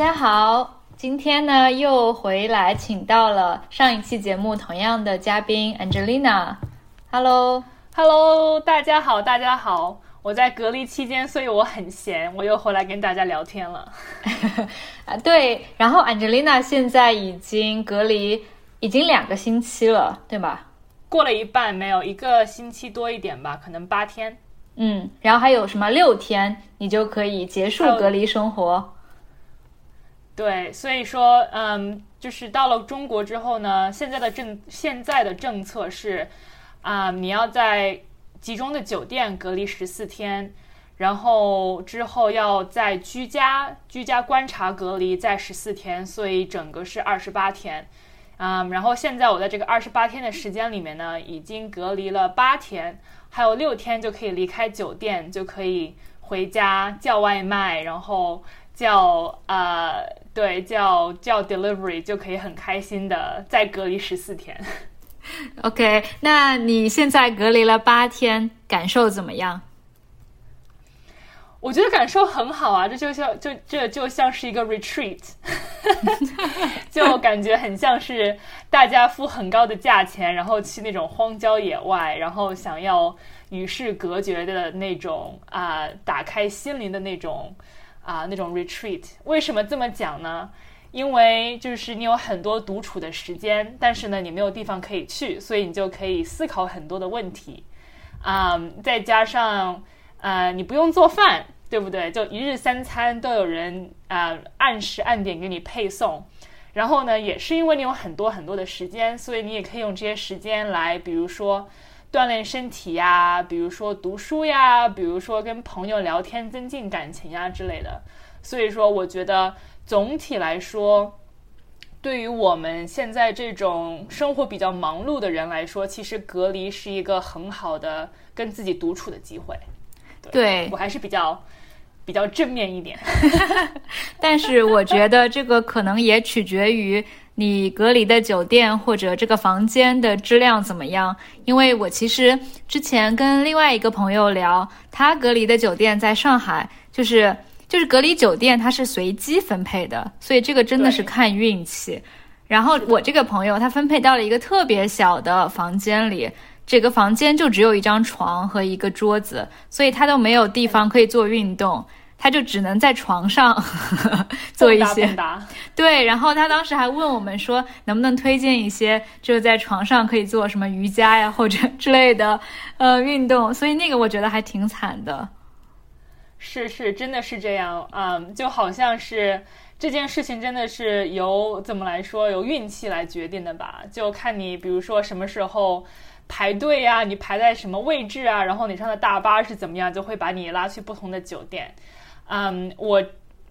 家好，今天呢又回来，请到了上一期节目同样的嘉宾 Angelina。Hello，Hello，大家好，大家好。我在隔离期间，所以我很闲，我又回来跟大家聊天了。啊，对。然后 Angelina 现在已经隔离已经两个星期了，对吧？过了一半，没有一个星期多一点吧，可能八天。嗯，然后还有什么六天，你就可以结束隔离生活。对，所以说，嗯，就是到了中国之后呢，现在的政现在的政策是，啊，你要在。集中的酒店隔离十四天，然后之后要在居家居家观察隔离再十四天，所以整个是二十八天。嗯，然后现在我在这个二十八天的时间里面呢，已经隔离了八天，还有六天就可以离开酒店，就可以回家叫外卖，然后叫呃对叫叫 delivery 就可以很开心的再隔离十四天。OK，那你现在隔离了八天，感受怎么样？我觉得感受很好啊，这就像就这就像是一个 retreat，就感觉很像是大家付很高的价钱，然后去那种荒郊野外，然后想要与世隔绝的那种啊，打开心灵的那种啊那种 retreat。为什么这么讲呢？因为就是你有很多独处的时间，但是呢，你没有地方可以去，所以你就可以思考很多的问题，啊，再加上呃，你不用做饭，对不对？就一日三餐都有人啊，按时按点给你配送。然后呢，也是因为你有很多很多的时间，所以你也可以用这些时间来，比如说锻炼身体呀，比如说读书呀，比如说跟朋友聊天增进感情呀之类的。所以说，我觉得。总体来说，对于我们现在这种生活比较忙碌的人来说，其实隔离是一个很好的跟自己独处的机会。对我还是比较比较正面一点。但是我觉得这个可能也取决于你隔离的酒店或者这个房间的质量怎么样。因为我其实之前跟另外一个朋友聊，他隔离的酒店在上海，就是。就是隔离酒店，它是随机分配的，所以这个真的是看运气。然后我这个朋友，他分配到了一个特别小的房间里，这个房间就只有一张床和一个桌子，所以他都没有地方可以做运动，他就只能在床上 做一些。对，然后他当时还问我们说，能不能推荐一些就是在床上可以做什么瑜伽呀或者之类的 呃运动，所以那个我觉得还挺惨的。是是，真的是这样，嗯，就好像是这件事情真的是由怎么来说，由运气来决定的吧？就看你，比如说什么时候排队呀，你排在什么位置啊，然后你上的大巴是怎么样，就会把你拉去不同的酒店。嗯，我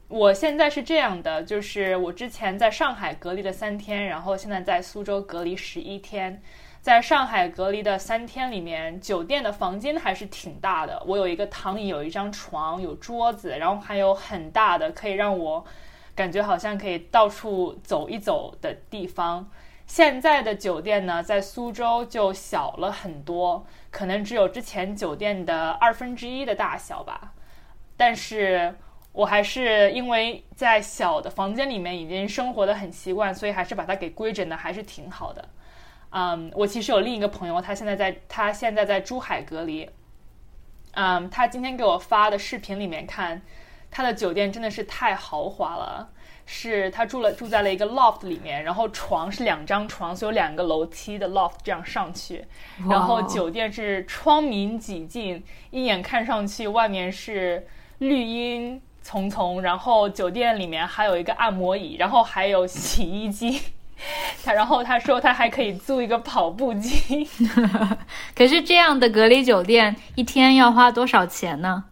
我现在是这样的，就是我之前在上海隔离了三天，然后现在在苏州隔离十一天。在上海隔离的三天里面，酒店的房间还是挺大的。我有一个躺椅，有一张床，有桌子，然后还有很大的可以让我感觉好像可以到处走一走的地方。现在的酒店呢，在苏州就小了很多，可能只有之前酒店的二分之一的大小吧。但是我还是因为在小的房间里面已经生活的很习惯，所以还是把它给规整的还是挺好的。嗯，我其实有另一个朋友，他现在在，他现在在珠海隔离。嗯，他今天给我发的视频里面看，他的酒店真的是太豪华了，是他住了住在了一个 loft 里面，然后床是两张床，所以有两个楼梯的 loft 这样上去，然后酒店是窗明几净，一眼看上去外面是绿荫丛丛，然后酒店里面还有一个按摩椅，然后还有洗衣机。他然后他说他还可以租一个跑步机，可是这样的隔离酒店一天要花多少钱呢？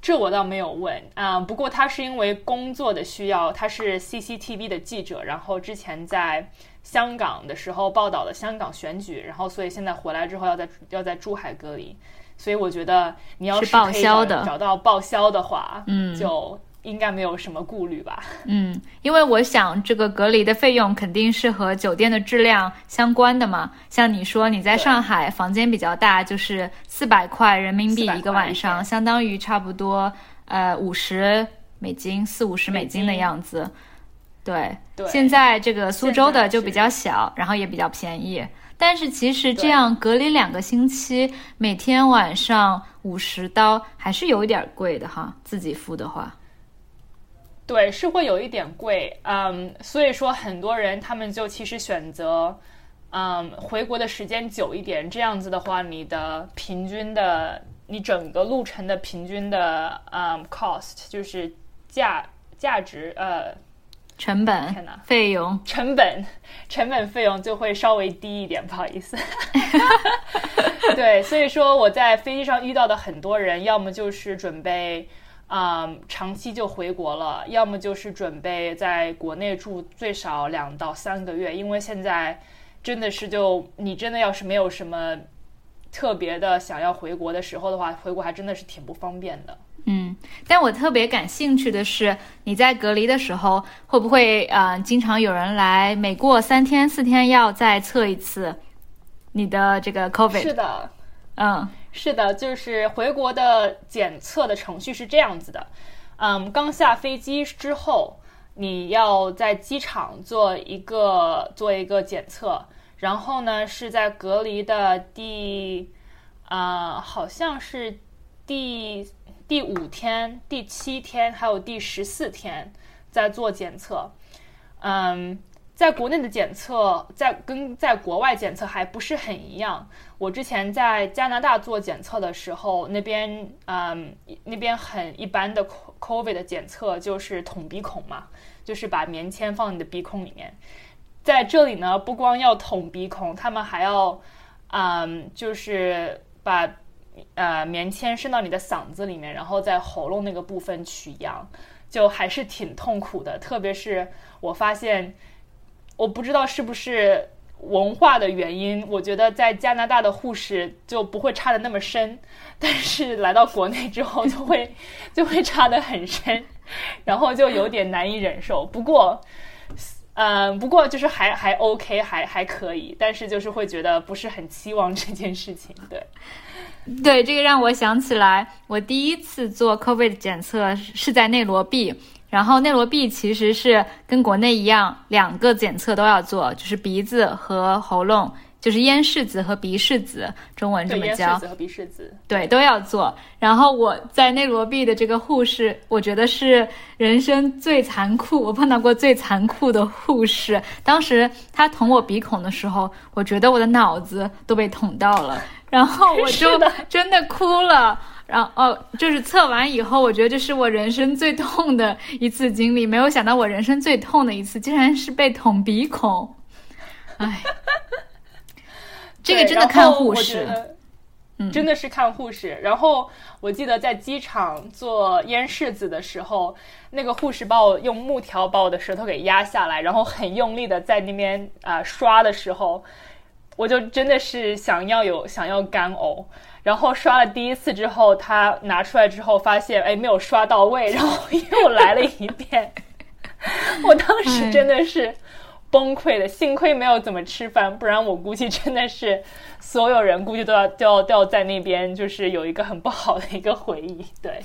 这我倒没有问啊。不过他是因为工作的需要，他是 CCTV 的记者，然后之前在香港的时候报道了香港选举，然后所以现在回来之后要在要在珠海隔离，所以我觉得你要是报销的找到报销的话，嗯，就。应该没有什么顾虑吧？嗯，因为我想这个隔离的费用肯定是和酒店的质量相关的嘛。像你说你在上海房间比较大，就是四百块人民币一个晚上，相当于差不多呃五十美金，四五十美金的样子。对，对现在这个苏州的就比较小，然后也比较便宜。但是其实这样隔离两个星期，每天晚上五十刀还是有一点贵的哈，自己付的话。对，是会有一点贵，嗯，所以说很多人他们就其实选择，嗯，回国的时间久一点，这样子的话，你的平均的，你整个路程的平均的，嗯，cost 就是价价值，呃，成本费用，成本成本费用就会稍微低一点，不好意思。对，所以说我在飞机上遇到的很多人，要么就是准备。嗯，长期就回国了，要么就是准备在国内住最少两到三个月，因为现在真的是就你真的要是没有什么特别的想要回国的时候的话，回国还真的是挺不方便的。嗯，但我特别感兴趣的是，你在隔离的时候会不会呃，经常有人来，每过三天四天要再测一次你的这个 COVID？是的，嗯。是的，就是回国的检测的程序是这样子的，嗯，刚下飞机之后，你要在机场做一个做一个检测，然后呢是在隔离的第，啊、好像是第第五天、第七天还有第十四天在做检测，嗯。在国内的检测，在跟在国外检测还不是很一样。我之前在加拿大做检测的时候，那边嗯，那边很一般的 COVID 的检测就是捅鼻孔嘛，就是把棉签放你的鼻孔里面。在这里呢，不光要捅鼻孔，他们还要嗯，就是把呃棉签伸到你的嗓子里面，然后在喉咙那个部分取样，就还是挺痛苦的。特别是我发现。我不知道是不是文化的原因，我觉得在加拿大的护士就不会插的那么深，但是来到国内之后就会 就会插的很深，然后就有点难以忍受。不过，嗯，不过就是还还 OK，还还可以，但是就是会觉得不是很期望这件事情。对，对，这个让我想起来，我第一次做 COVID 检测是在内罗毕。然后内罗毕其实是跟国内一样，两个检测都要做，就是鼻子和喉咙，就是咽拭子和鼻拭子，中文这么叫。咽拭子和鼻拭子，对，都要做。然后我在内罗毕的这个护士，我觉得是人生最残酷，我碰到过最残酷的护士。当时他捅我鼻孔的时候，我觉得我的脑子都被捅到了，然后我 就真的哭了。然后哦，就是测完以后，我觉得这是我人生最痛的一次经历。没有想到我人生最痛的一次，竟然是被捅鼻孔。哎，这个真的看护士，嗯，真的是看护士。然后我记得在机场做咽拭子的时候，那个护士把我用木条把我的舌头给压下来，然后很用力的在那边啊、呃、刷的时候，我就真的是想要有想要干呕。然后刷了第一次之后，他拿出来之后发现，哎，没有刷到位，然后 又来了一遍。我当时真的是崩溃的，幸亏没有怎么吃饭，不然我估计真的是所有人估计都要都要都要在那边，就是有一个很不好的一个回忆。对，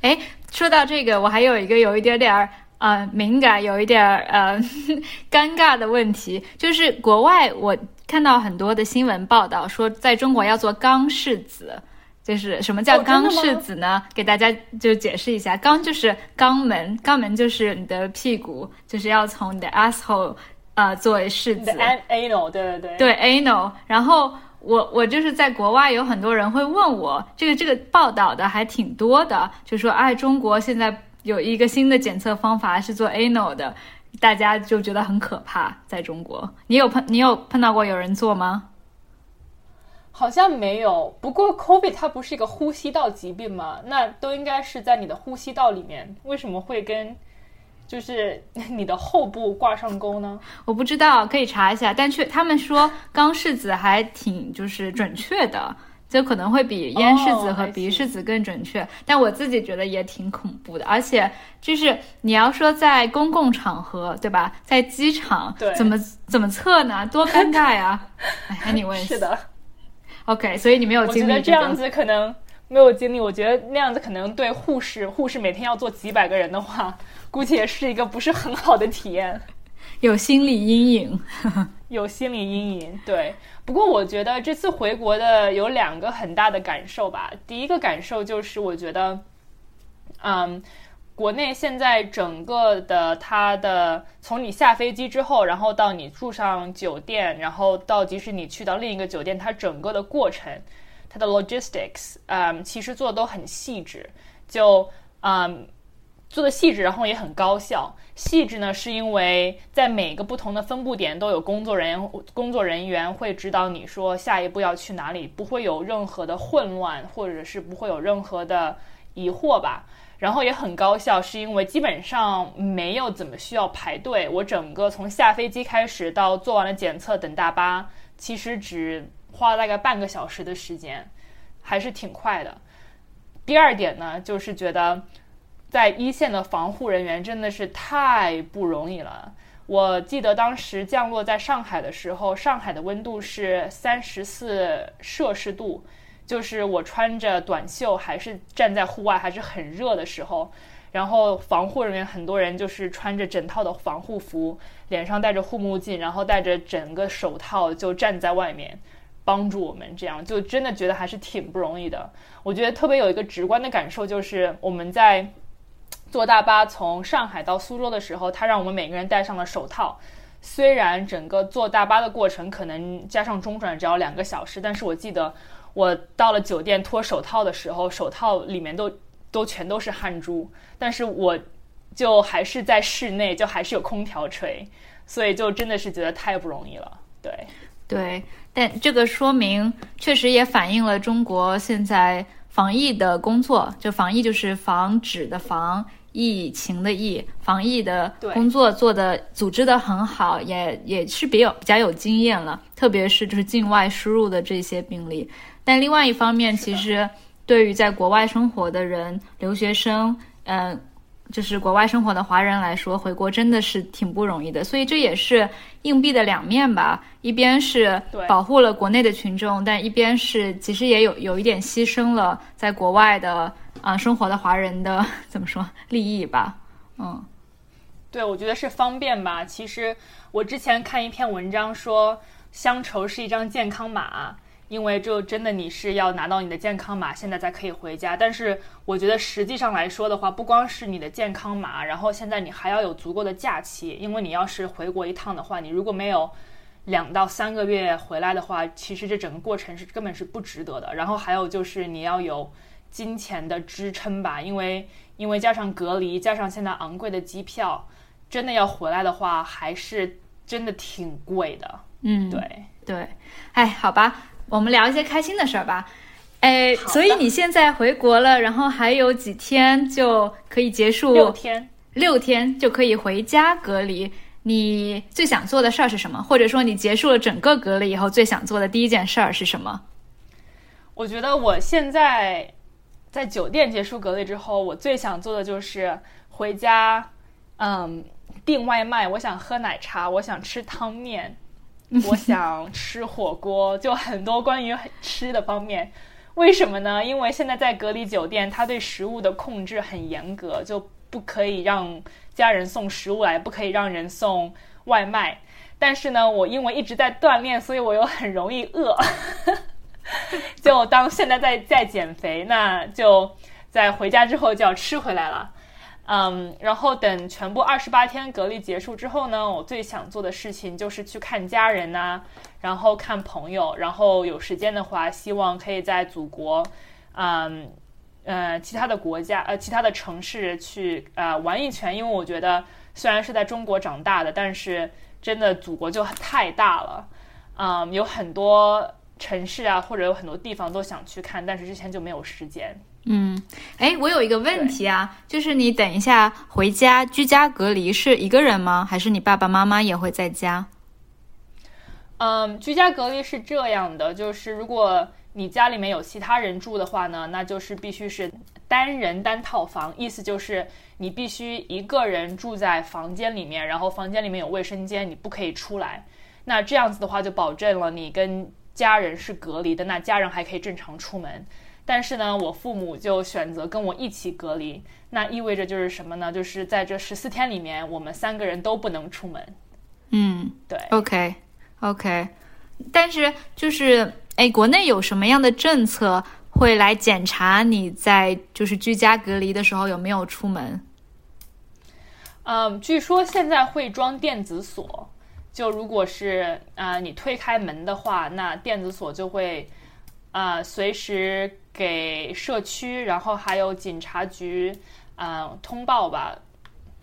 哎，说到这个，我还有一个有一点点儿呃敏感，有一点儿呃 尴尬的问题，就是国外我。看到很多的新闻报道说，在中国要做肛拭子，就是什么叫肛拭子呢？给大家就解释一下，肛就是肛门，肛门就是你的屁股，就是要从你的 asshole 呃作为拭子。anal 对对对。对 anal，然后我我就是在国外有很多人会问我，这个这个报道的还挺多的，就说哎，中国现在有一个新的检测方法是做 anal 的。大家就觉得很可怕，在中国，你有碰你有碰到过有人做吗？好像没有。不过 COVID 它不是一个呼吸道疾病吗？那都应该是在你的呼吸道里面，为什么会跟就是你的后部挂上钩呢？我不知道，可以查一下。但却他们说肛拭子还挺就是准确的。就可能会比咽拭子和鼻拭子更准确，但我自己觉得也挺恐怖的。而且就是你要说在公共场合，对吧？在机场，怎么怎么测呢？多尴尬呀！哎，anyway，是的。OK，所以你没有经历、这个、我觉得这样子可能没有经历，我觉得那样子可能对护士，护士每天要做几百个人的话，估计也是一个不是很好的体验，有心理阴影，有心理阴影。对，不过我觉得这次回国的有两个很大的感受吧。第一个感受就是我觉得，嗯，国内现在整个的它的从你下飞机之后，然后到你住上酒店，然后到即使你去到另一个酒店，它整个的过程。它的 logistics，嗯，其实做的都很细致，就嗯做的细致，然后也很高效。细致呢，是因为在每个不同的分布点都有工作人员，工作人员会指导你说下一步要去哪里，不会有任何的混乱，或者是不会有任何的疑惑吧。然后也很高效，是因为基本上没有怎么需要排队。我整个从下飞机开始到做完了检测等大巴，其实只。花了大概半个小时的时间，还是挺快的。第二点呢，就是觉得在一线的防护人员真的是太不容易了。我记得当时降落在上海的时候，上海的温度是三十四摄氏度，就是我穿着短袖还是站在户外还是很热的时候。然后防护人员很多人就是穿着整套的防护服，脸上戴着护目镜，然后戴着整个手套就站在外面。帮助我们，这样就真的觉得还是挺不容易的。我觉得特别有一个直观的感受，就是我们在坐大巴从上海到苏州的时候，他让我们每个人戴上了手套。虽然整个坐大巴的过程可能加上中转只要两个小时，但是我记得我到了酒店脱手套的时候，手套里面都都全都是汗珠。但是我就还是在室内，就还是有空调吹，所以就真的是觉得太不容易了。对。对，但这个说明确实也反映了中国现在防疫的工作，就防疫就是防止的防，疫情的疫，防疫的工作做的组织的很好，也也是比较比较有经验了，特别是就是境外输入的这些病例。但另外一方面，其实对于在国外生活的人，留学生，嗯。就是国外生活的华人来说，回国真的是挺不容易的，所以这也是硬币的两面吧。一边是保护了国内的群众，但一边是其实也有有一点牺牲了在国外的啊生活的华人的 怎么说利益吧？嗯，对，我觉得是方便吧。其实我之前看一篇文章说，乡愁是一张健康码。因为就真的你是要拿到你的健康码，现在才可以回家。但是我觉得实际上来说的话，不光是你的健康码，然后现在你还要有足够的假期。因为你要是回国一趟的话，你如果没有两到三个月回来的话，其实这整个过程是根本是不值得的。然后还有就是你要有金钱的支撑吧，因为因为加上隔离，加上现在昂贵的机票，真的要回来的话，还是真的挺贵的。嗯，对对，哎，好吧。我们聊一些开心的事儿吧，哎，所以你现在回国了，然后还有几天就可以结束，六天，六天就可以回家隔离。你最想做的事儿是什么？或者说你结束了整个隔离以后最想做的第一件事儿是什么？我觉得我现在在酒店结束隔离之后，我最想做的就是回家，嗯，订外卖。我想喝奶茶，我想吃汤面。我想吃火锅，就很多关于吃的方面。为什么呢？因为现在在隔离酒店，他对食物的控制很严格，就不可以让家人送食物来，不可以让人送外卖。但是呢，我因为一直在锻炼，所以我又很容易饿。就当现在在在减肥，那就在回家之后就要吃回来了。嗯，然后等全部二十八天隔离结束之后呢，我最想做的事情就是去看家人呐，然后看朋友，然后有时间的话，希望可以在祖国，嗯，呃，其他的国家，呃，其他的城市去呃玩一圈。因为我觉得虽然是在中国长大的，但是真的祖国就太大了，嗯，有很多城市啊，或者有很多地方都想去看，但是之前就没有时间。嗯，哎，我有一个问题啊，就是你等一下回家居家隔离是一个人吗？还是你爸爸妈妈也会在家？嗯，居家隔离是这样的，就是如果你家里面有其他人住的话呢，那就是必须是单人单套房，意思就是你必须一个人住在房间里面，然后房间里面有卫生间，你不可以出来。那这样子的话，就保证了你跟家人是隔离的，那家人还可以正常出门。但是呢，我父母就选择跟我一起隔离，那意味着就是什么呢？就是在这十四天里面，我们三个人都不能出门。嗯，对，OK，OK，但是就是，哎，国内有什么样的政策会来检查你在就是居家隔离的时候有没有出门？嗯，据说现在会装电子锁，就如果是啊、呃你推开门的话，那电子锁就会啊、呃随时给社区，然后还有警察局啊、呃通报吧，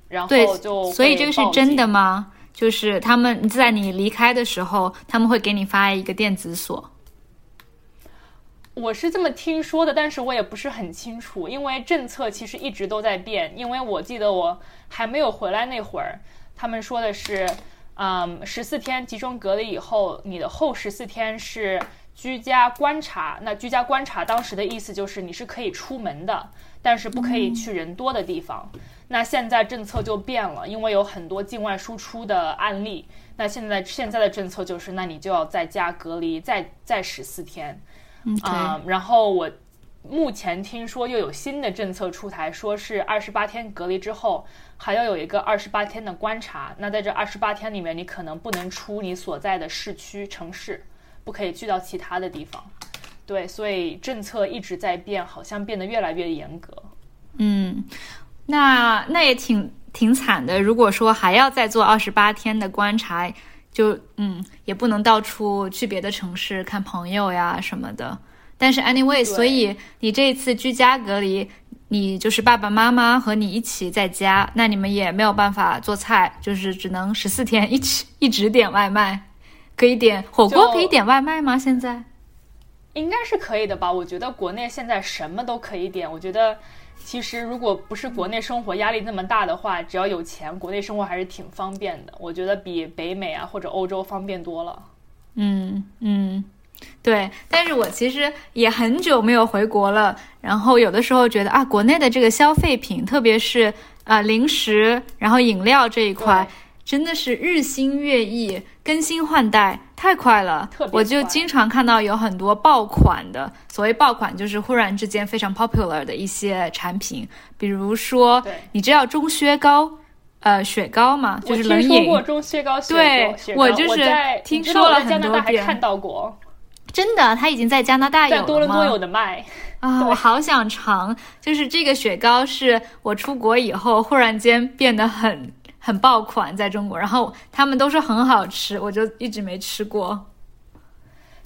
然后就所以这个是真的吗？吗？就是他们在你离开的时候，他们会给你发一个电子锁。我是这么听说的，但是我也不是很清楚，因为政策其实一直都在变。因为我记得我还没有回来那会儿，他们说的是，嗯，十四天集中隔离以后，你的后十四天是居家观察。那居家观察当时的意思就是你是可以出门的，但是不可以去人多的地方。那现在政策就变了，因为有很多境外输出的案例。那现在现在的政策就是，那你就要在家隔离再再十四天。OK，、啊、然后我目前听说又有新的政策出台，说是二十八天隔离之后，还要有一个二十八天的观察。那在这二十八天里面，你可能不能出你所在的市区城市，不可以去到其他的地方。对，所以政策一直在变，好像变得越来越严格。嗯，那那也挺挺惨的。如果说还要再做二十八天的观察，就嗯，也不能到处去别的城市看朋友呀什么的。但是 anyway，所以你这一次居家隔离，你就是爸爸妈妈和你一起在家，那你们也没有办法做菜，就是只能十四天一起一直点外卖。可以点火锅，可以点外卖吗？现在？应该是可以的吧？我觉得国内现在什么都可以点。我觉得其实如果不是国内生活压力那么大的话，只要有钱，国内生活还是挺方便的。我觉得比北美啊或者欧洲方便多了。嗯嗯，对。但是我其实也很久没有回国了，然后有的时候觉得啊，国内的这个消费品，特别是啊、零食，然后饮料这一块对。真的是日新月异，更新换代太快了特别。我就经常看到有很多爆款的，所谓爆款就是忽然之间非常 popular 的一些产品，比如说，你知道中薛高，呃，雪糕嘛，就是冷饮。听说过中雪对糕雪糕我就是在听说了很多遍大还看到过，真的，它已经在加拿大有了在多伦多吗有的卖。啊，我好想尝。就是这个雪糕是我出国以后忽然间变得很很爆款，在中国，然后他们都说很好吃，我就一直没吃过。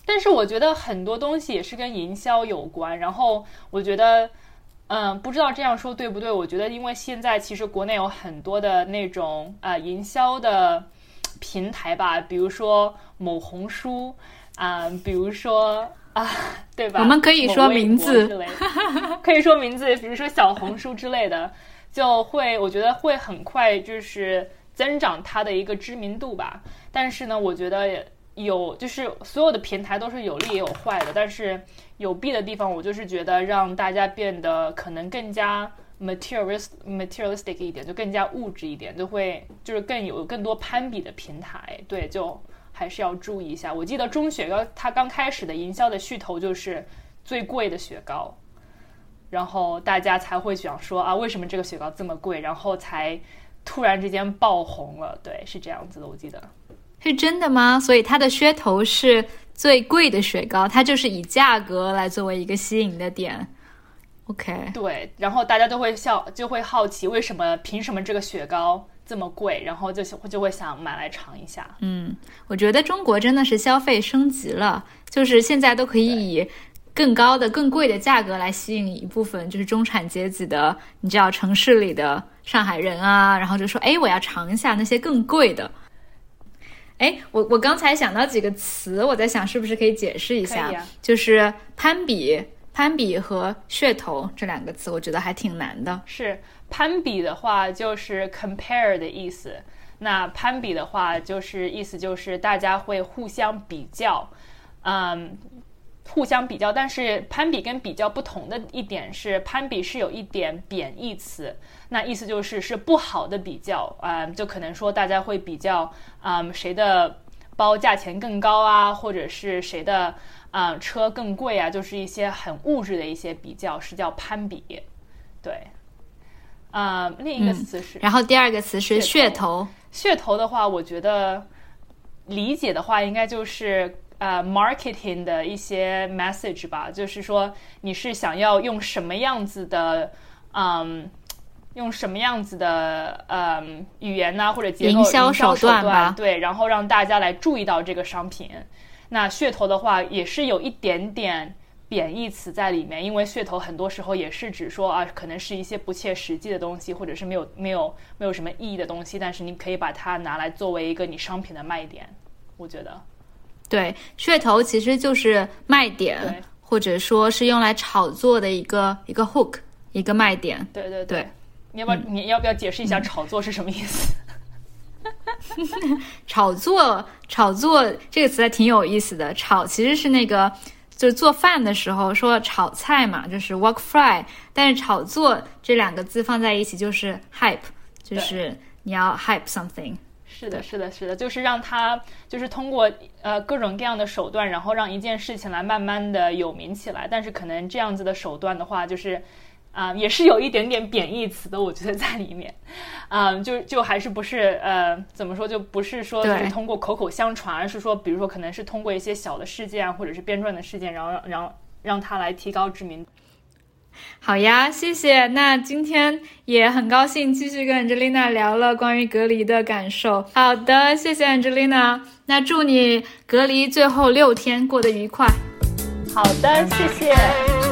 但是我觉得很多东西也是跟营销有关，然后我觉得，嗯，不知道这样说对不对？我觉得，因为现在其实国内有很多的那种呃营销的平台吧，比如说某红书，啊、比如说啊，对吧？我们可以说名字之类的 可以说名字，比如说小红书之类的，就会我觉得会很快就是增长它的一个知名度吧。但是呢，我觉得有就是所有的平台都是有利也有坏的，但是有弊的地方，我就是觉得让大家变得可能更加 materialist materialistic 一点，就更加物质一点，就会就是更有更多攀比的平台，对，就还是要注意一下。我记得中雪糕它刚开始的营销的噱头就是最贵的雪糕。然后大家才会想说啊，为什么这个雪糕这么贵？然后才突然之间爆红了。对，是这样子的，我记得。是真的吗？所以它的噱头是最贵的雪糕，它就是以价格来作为一个吸引的点。OK，对，然后大家都会笑，就会好奇为什么凭什么这个雪糕这么贵？然后就就会想买来尝一下。嗯，我觉得中国真的是消费升级了，就是现在都可以以更高的、更贵的价格来吸引一部分就是中产阶级的，你知道城市里的上海人啊，然后就说，哎，我要尝一下那些更贵的。哎，我我刚才想到几个词，我在想是不是可以解释一下，啊就是攀比、攀比和噱头这两个词，我觉得还挺难的。是攀比的话，就是 compare 的意思。那攀比的话，就是意思就是大家会互相比较，嗯，互相比较。但是攀比跟比较不同的一点是，攀比是有一点贬义词，那意思就是是不好的比较，嗯，就可能说大家会比较，嗯，谁的。包价钱更高啊，或者是谁的啊车更贵啊，就是一些很物质的一些比较，是叫攀比。对，啊，另一个词是，然后第二个词是噱头。噱头的话，我觉得理解的话，应该就是呃，marketing 的一些 message 吧，就是说你是想要用什么样子的，嗯。用什么样子的呃语言呢，或者结构营销手段吧？对，然后让大家来注意到这个商品。那噱头的话，也是有一点点贬义词在里面，因为噱头很多时候也是指说啊，可能是一些不切实际的东西，或者是没有没有没有什么意义的东西，但是你可以把它拿来作为一个你商品的卖点。我觉得，对，噱头其实就是卖点，或者说是用来炒作的一个一个 hook，一个卖点。对对对。你要不要？你要不要解释一下炒作是什么意思？炒作，炒作这个词还挺有意思的。炒其实是那个，就是做饭的时候说炒菜嘛，就是 work fry。但是炒作这两个字放在一起就是 hype，就是你要 hype something。是的，是的，是的，就是让他就是通过呃各种各样的手段，然后让一件事情来慢慢的有名起来。但是可能这样子的手段的话，就是。啊，也是有一点点贬义词的，我觉得在里面，啊，就就还是不是呃，怎么说，就不是说就是通过口口相传，而是说，比如说可能是通过一些小的事件或者是编撰的事件，然后让让让他来提高知名度。好呀，谢谢。那今天也很高兴继续跟 Angelina 聊了关于隔离的感受。好的，谢谢 Angelina。那祝你隔离最后六天过得愉快。好的，谢谢。